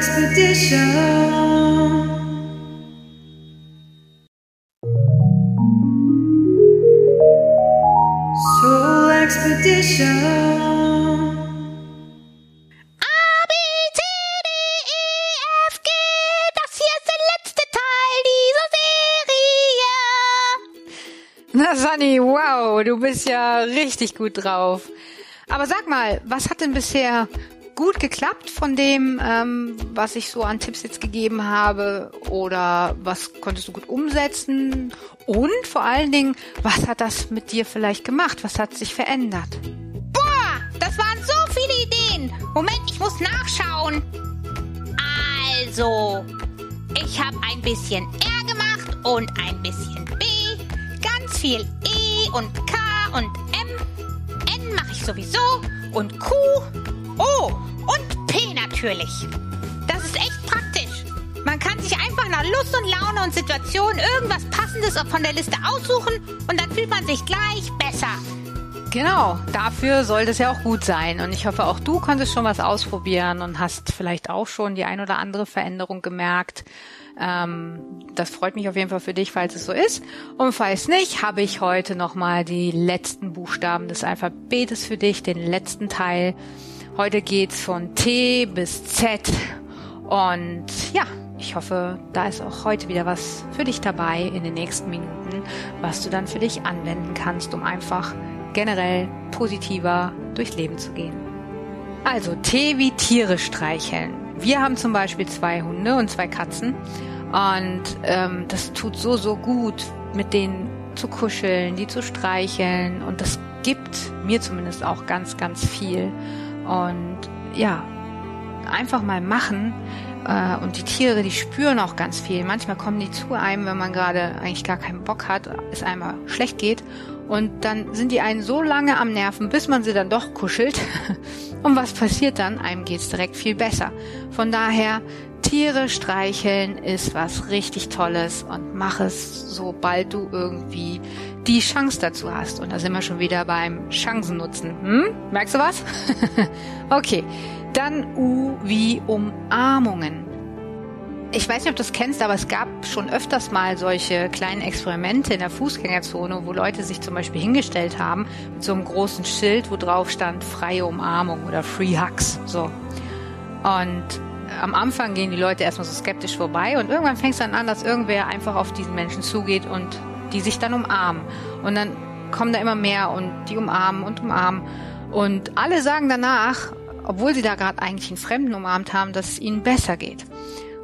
Expedition. Soul Expedition. Das hier ist der letzte Teil dieser Serie. Na, Sunny, wow, du bist ja richtig gut drauf. Aber sag mal, was hat denn bisher gut geklappt von dem, ähm, was ich so an Tipps jetzt gegeben habe? Oder was konntest du gut umsetzen? Und vor allen Dingen, was hat das mit dir vielleicht gemacht? Was hat sich verändert? Boah, das waren so viele Ideen. Moment, ich muss nachschauen. Also, ich habe ein bisschen R gemacht und ein bisschen B, ganz viel E und K und M. N mache ich sowieso und Q, O und P natürlich. Das ist echt praktisch. Man kann sich einfach nach Lust und Laune und Situation irgendwas Passendes von der Liste aussuchen und dann fühlt man sich gleich besser. Genau, dafür sollte es ja auch gut sein. Und ich hoffe, auch du konntest schon was ausprobieren und hast vielleicht auch schon die ein oder andere Veränderung gemerkt. Ähm, das freut mich auf jeden Fall für dich, falls es so ist. Und falls nicht, habe ich heute nochmal die letzten Buchstaben des Alphabetes für dich, den letzten Teil. Heute geht's von T bis Z. Und ja, ich hoffe, da ist auch heute wieder was für dich dabei in den nächsten Minuten, was du dann für dich anwenden kannst, um einfach generell positiver durchs Leben zu gehen. Also T wie Tiere streicheln. Wir haben zum Beispiel zwei Hunde und zwei Katzen und ähm, das tut so, so gut, mit denen zu kuscheln, die zu streicheln und das gibt mir zumindest auch ganz, ganz viel. Und ja, einfach mal machen. Äh, und die Tiere, die spüren auch ganz viel. Manchmal kommen die zu einem, wenn man gerade eigentlich gar keinen Bock hat, es einmal schlecht geht. Und dann sind die einen so lange am Nerven, bis man sie dann doch kuschelt. Und was passiert dann? Einem geht's direkt viel besser. Von daher, Tiere streicheln ist was richtig Tolles und mach es, sobald du irgendwie die Chance dazu hast. Und da sind wir schon wieder beim Chancen nutzen. Hm? Merkst du was? okay. Dann U wie Umarmungen. Ich weiß nicht, ob du das kennst, aber es gab schon öfters mal solche kleinen Experimente in der Fußgängerzone, wo Leute sich zum Beispiel hingestellt haben mit so einem großen Schild, wo drauf stand freie Umarmung oder Free Hugs. So. Und am Anfang gehen die Leute erstmal so skeptisch vorbei und irgendwann fängt es dann an, dass irgendwer einfach auf diesen Menschen zugeht und die sich dann umarmen. Und dann kommen da immer mehr und die umarmen und umarmen. Und alle sagen danach, obwohl sie da gerade eigentlich einen Fremden umarmt haben, dass es ihnen besser geht.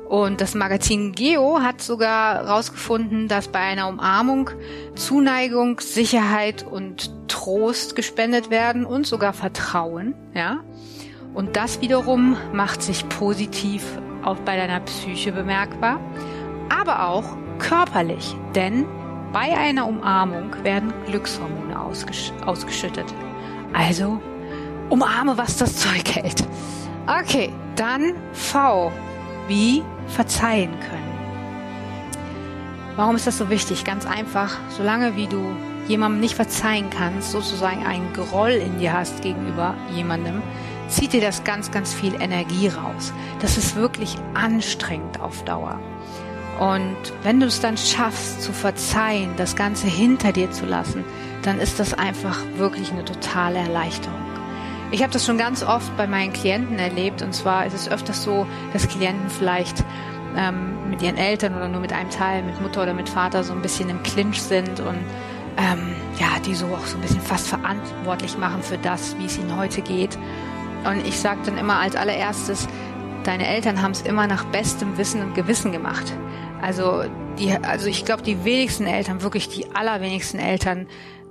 Und das Magazin Geo hat sogar herausgefunden, dass bei einer Umarmung Zuneigung, Sicherheit und Trost gespendet werden und sogar Vertrauen, ja. Und das wiederum macht sich positiv auch bei deiner Psyche bemerkbar, aber auch körperlich, denn bei einer Umarmung werden Glückshormone ausgesch ausgeschüttet. Also umarme, was das Zeug hält. Okay, dann V wie verzeihen können. Warum ist das so wichtig? Ganz einfach, solange wie du jemandem nicht verzeihen kannst, sozusagen einen Groll in dir hast gegenüber jemandem, zieht dir das ganz, ganz viel Energie raus. Das ist wirklich anstrengend auf Dauer. Und wenn du es dann schaffst zu verzeihen, das Ganze hinter dir zu lassen, dann ist das einfach wirklich eine totale Erleichterung. Ich habe das schon ganz oft bei meinen Klienten erlebt und zwar ist es öfters so, dass Klienten vielleicht ähm, mit ihren Eltern oder nur mit einem Teil, mit Mutter oder mit Vater so ein bisschen im Clinch sind und ähm, ja, die so auch so ein bisschen fast verantwortlich machen für das, wie es ihnen heute geht. Und ich sage dann immer als allererstes, deine Eltern haben es immer nach bestem Wissen und Gewissen gemacht. Also die, also ich glaube, die wenigsten Eltern, wirklich die allerwenigsten Eltern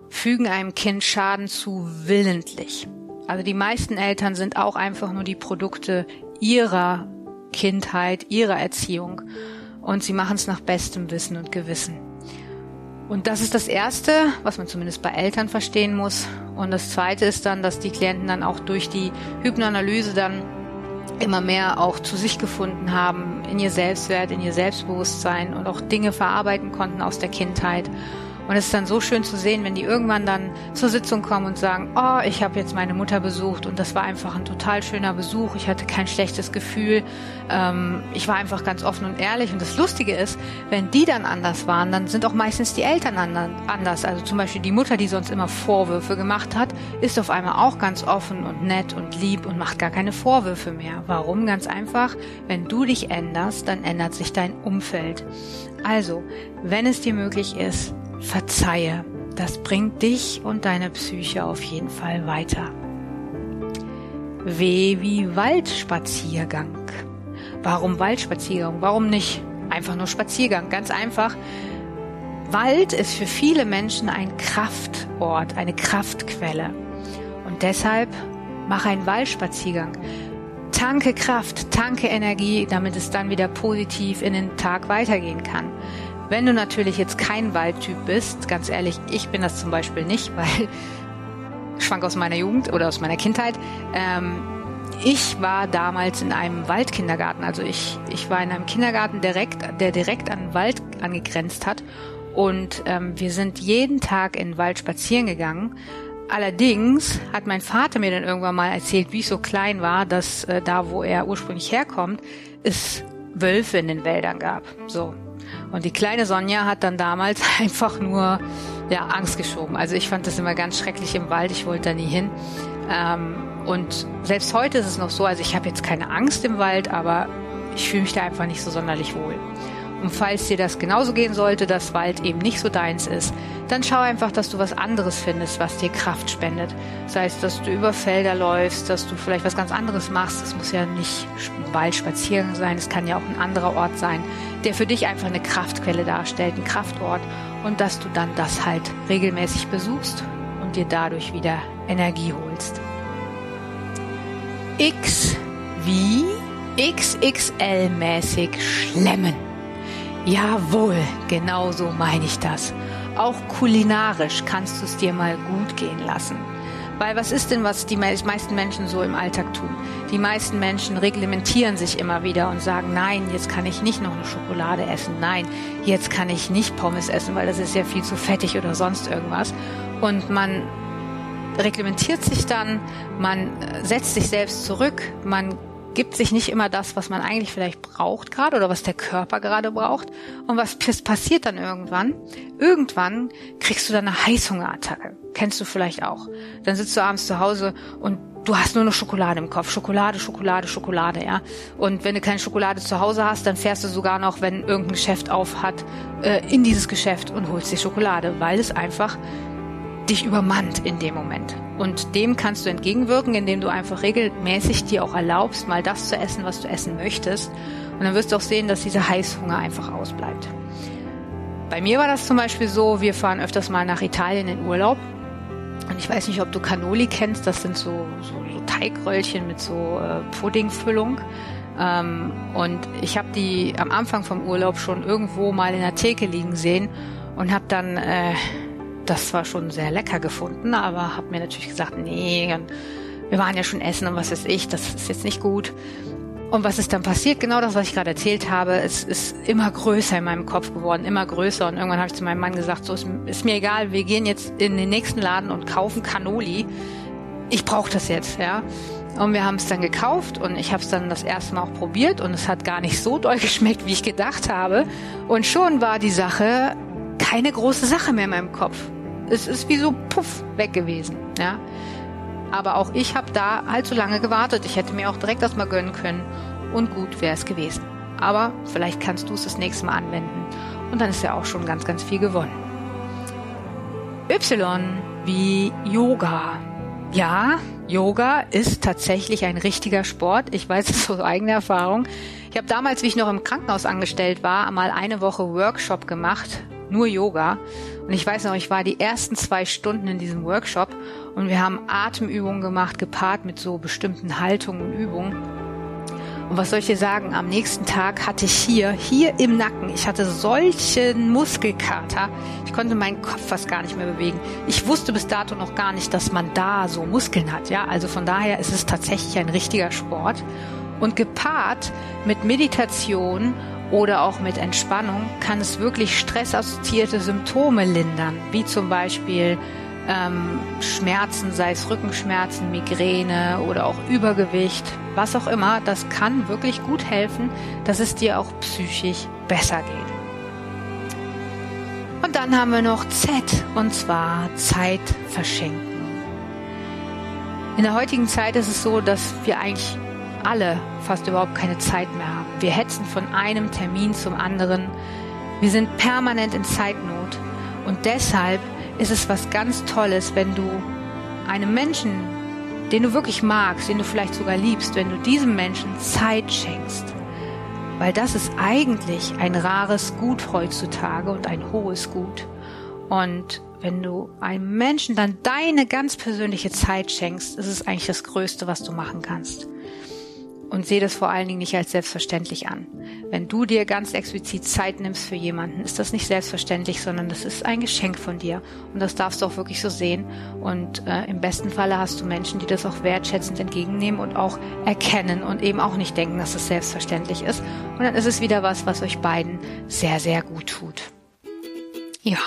fügen einem Kind Schaden zu willentlich. Also die meisten Eltern sind auch einfach nur die Produkte ihrer Kindheit, ihrer Erziehung und sie machen es nach bestem Wissen und Gewissen. Und das ist das Erste, was man zumindest bei Eltern verstehen muss. Und das Zweite ist dann, dass die Klienten dann auch durch die Hypnoanalyse dann immer mehr auch zu sich gefunden haben, in ihr Selbstwert, in ihr Selbstbewusstsein und auch Dinge verarbeiten konnten aus der Kindheit Und es ist dann so schön zu sehen, wenn die irgendwann dann zur Sitzung kommen und sagen, oh, ich habe jetzt meine Mutter besucht und das war einfach ein total schöner Besuch. Ich hatte kein schlechtes Gefühl. Ähm, ich war einfach ganz offen und ehrlich. Und das Lustige ist, wenn die dann anders waren, dann sind auch meistens die Eltern anders. Also zum Beispiel die Mutter, die sonst immer Vorwürfe gemacht hat, ist auf einmal auch ganz offen und nett und lieb und macht gar keine Vorwürfe mehr. Warum? Ganz einfach, wenn du dich änderst, dann ändert sich dein Umfeld. Also, wenn es dir möglich ist, verzeihe. Das bringt dich und deine Psyche auf jeden Fall weiter. W wie Waldspaziergang. Warum Waldspaziergang? Warum nicht einfach nur Spaziergang? Ganz einfach. Wald ist für viele Menschen ein Kraftort, eine Kraftquelle. Und deshalb mach einen Waldspaziergang. Tanke Kraft, tanke Energie, damit es dann wieder positiv in den Tag weitergehen kann. Wenn du natürlich jetzt kein Waldtyp bist, ganz ehrlich, ich bin das zum Beispiel nicht, weil schwank aus meiner Jugend oder aus meiner Kindheit. Ähm, ich war damals in einem Waldkindergarten, also ich, ich war in einem Kindergarten direkt, der direkt an den Wald angegrenzt hat. Und ähm, wir sind jeden Tag in den Wald spazieren gegangen. Allerdings hat mein Vater mir dann irgendwann mal erzählt, wie ich so klein war, dass äh, da, wo er ursprünglich herkommt, es Wölfe in den Wäldern gab. So. Und die kleine Sonja hat dann damals einfach nur ja, Angst geschoben. Also ich fand das immer ganz schrecklich im Wald. Ich wollte da nie hin. Ähm, und selbst heute ist es noch so, also ich habe jetzt keine Angst im Wald, aber ich fühle mich da einfach nicht so sonderlich wohl. Und falls dir das genauso gehen sollte, dass Wald eben nicht so deins ist, dann schau einfach, dass du was anderes findest, was dir Kraft spendet. Sei es, dass du über Felder läufst, dass du vielleicht was ganz anderes machst. Es muss ja nicht Wald spazieren sein, es kann ja auch ein anderer Ort sein, der für dich einfach eine Kraftquelle darstellt, ein Kraftort. Und dass du dann das halt regelmäßig besuchst und dir dadurch wieder Energie holst. X wie XXL-mäßig schlemmen. Jawohl, genau so meine ich das. Auch kulinarisch kannst du es dir mal gut gehen lassen. Weil was ist denn, was die meisten Menschen so im Alltag tun? Die meisten Menschen reglementieren sich immer wieder und sagen, nein, jetzt kann ich nicht noch eine Schokolade essen. Nein, jetzt kann ich nicht Pommes essen, weil das ist ja viel zu fettig oder sonst irgendwas. Und man reglementiert sich dann, man setzt sich selbst zurück, man gibt sich nicht immer das, was man eigentlich vielleicht braucht gerade oder was der Körper gerade braucht. Und was passiert dann irgendwann? Irgendwann kriegst du dann eine Heißhungerattacke. Kennst du vielleicht auch. Dann sitzt du abends zu Hause und du hast nur noch Schokolade im Kopf. Schokolade, Schokolade, Schokolade, ja. Und wenn du keine Schokolade zu Hause hast, dann fährst du sogar noch, wenn irgendein Geschäft auf hat, äh, in dieses Geschäft und holst dir Schokolade, weil es einfach dich übermannt in dem Moment. Und dem kannst du entgegenwirken, indem du einfach regelmäßig dir auch erlaubst, mal das zu essen, was du essen möchtest. Und dann wirst du auch sehen, dass dieser Heißhunger einfach ausbleibt. Bei mir war das zum Beispiel so, wir fahren öfters mal nach Italien in Urlaub. Und ich weiß nicht, ob du Cannoli kennst, das sind so, so, so Teigröllchen mit so äh, Puddingfüllung. Ähm, und ich habe die am Anfang vom Urlaub schon irgendwo mal in der Theke liegen sehen und habe dann äh, das zwar schon sehr lecker gefunden, aber habe mir natürlich gesagt, nee, wir waren ja schon essen und was ist ich, das ist jetzt nicht gut. Und was ist dann passiert? Genau das, was ich gerade erzählt habe. Es ist immer größer in meinem Kopf geworden, immer größer. Und irgendwann habe ich zu meinem Mann gesagt, so ist, ist mir egal, wir gehen jetzt in den nächsten Laden und kaufen Cannoli. Ich brauche das jetzt, ja. Und wir haben es dann gekauft und ich habe es dann das erste Mal auch probiert und es hat gar nicht so doll geschmeckt, wie ich gedacht habe. Und schon war die Sache keine große Sache mehr in meinem Kopf es ist wie so puff weg gewesen, ja. Aber auch ich habe da halt so lange gewartet. Ich hätte mir auch direkt das mal gönnen können und gut wäre es gewesen. Aber vielleicht kannst du es das nächste Mal anwenden und dann ist ja auch schon ganz, ganz viel gewonnen. Y wie Yoga. Ja, Yoga ist tatsächlich ein richtiger Sport. Ich weiß es aus eigener Erfahrung. Ich habe damals, wie ich noch im Krankenhaus angestellt war, mal eine Woche Workshop gemacht, nur Yoga. Und ich weiß noch, ich war die ersten zwei Stunden in diesem Workshop und wir haben Atemübungen gemacht, gepaart mit so bestimmten Haltungen und Übungen. Und was soll ich dir sagen? Am nächsten Tag hatte ich hier, hier im Nacken, ich hatte solchen Muskelkater. Ich konnte meinen Kopf fast gar nicht mehr bewegen. Ich wusste bis dato noch gar nicht, dass man da so Muskeln hat. Ja, also von daher ist es tatsächlich ein richtiger Sport. Und gepaart mit Meditation oder auch mit Entspannung kann es wirklich stressassoziierte Symptome lindern, wie zum Beispiel ähm, Schmerzen, sei es Rückenschmerzen, Migräne oder auch Übergewicht, was auch immer. Das kann wirklich gut helfen, dass es dir auch psychisch besser geht. Und dann haben wir noch Z und zwar Zeit verschenken. In der heutigen Zeit ist es so, dass wir eigentlich alle fast überhaupt keine Zeit mehr haben. Wir hetzen von einem Termin zum anderen. Wir sind permanent in Zeitnot. Und deshalb ist es was ganz Tolles, wenn du einem Menschen, den du wirklich magst, den du vielleicht sogar liebst, wenn du diesem Menschen Zeit schenkst. Weil das ist eigentlich ein rares Gut heutzutage und ein hohes Gut. Und wenn du einem Menschen dann deine ganz persönliche Zeit schenkst, ist es eigentlich das Größte, was du machen kannst und sehe das vor allen Dingen nicht als selbstverständlich an. Wenn du dir ganz explizit Zeit nimmst für jemanden, ist das nicht selbstverständlich, sondern das ist ein Geschenk von dir. Und das darfst du auch wirklich so sehen. Und äh, im besten Falle hast du Menschen, die das auch wertschätzend entgegennehmen und auch erkennen und eben auch nicht denken, dass es selbstverständlich ist. Und dann ist es wieder was, was euch beiden sehr, sehr gut tut. Ja.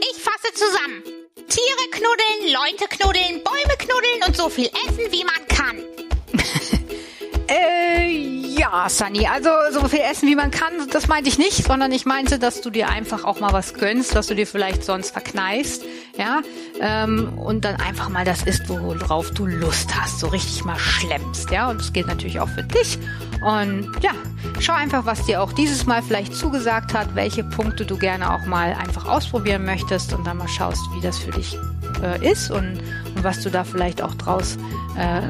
Ich fasse zusammen. Tiere knuddeln, Leute knuddeln, Bäume knuddeln und so viel essen, wie man kann. Ja, Sunny, also so viel essen, wie man kann, das meinte ich nicht, sondern ich meinte, dass du dir einfach auch mal was gönnst, was du dir vielleicht sonst verkneifst, ja, ähm, und dann einfach mal das isst, worauf du Lust hast, so richtig mal schlemmst, ja, und das geht natürlich auch für dich. Und ja, schau einfach, was dir auch dieses Mal vielleicht zugesagt hat, welche Punkte du gerne auch mal einfach ausprobieren möchtest und dann mal schaust, wie das für dich äh, ist und, und was du da vielleicht auch draus äh,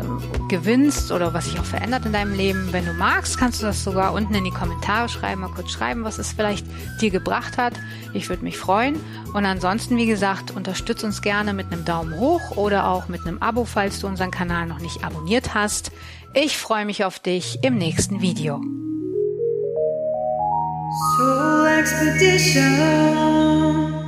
gewinnst oder was sich auch verändert in deinem Leben. Wenn du magst, kannst du das sogar unten in die Kommentare schreiben, mal kurz schreiben, was es vielleicht dir gebracht hat. Ich würde mich freuen. Und ansonsten, wie gesagt, unterstütz uns gerne mit einem Daumen hoch oder auch mit einem Abo, falls du unseren Kanal noch nicht abonniert hast. Ich freue mich auf dich im nächsten Video. Soul Expedition.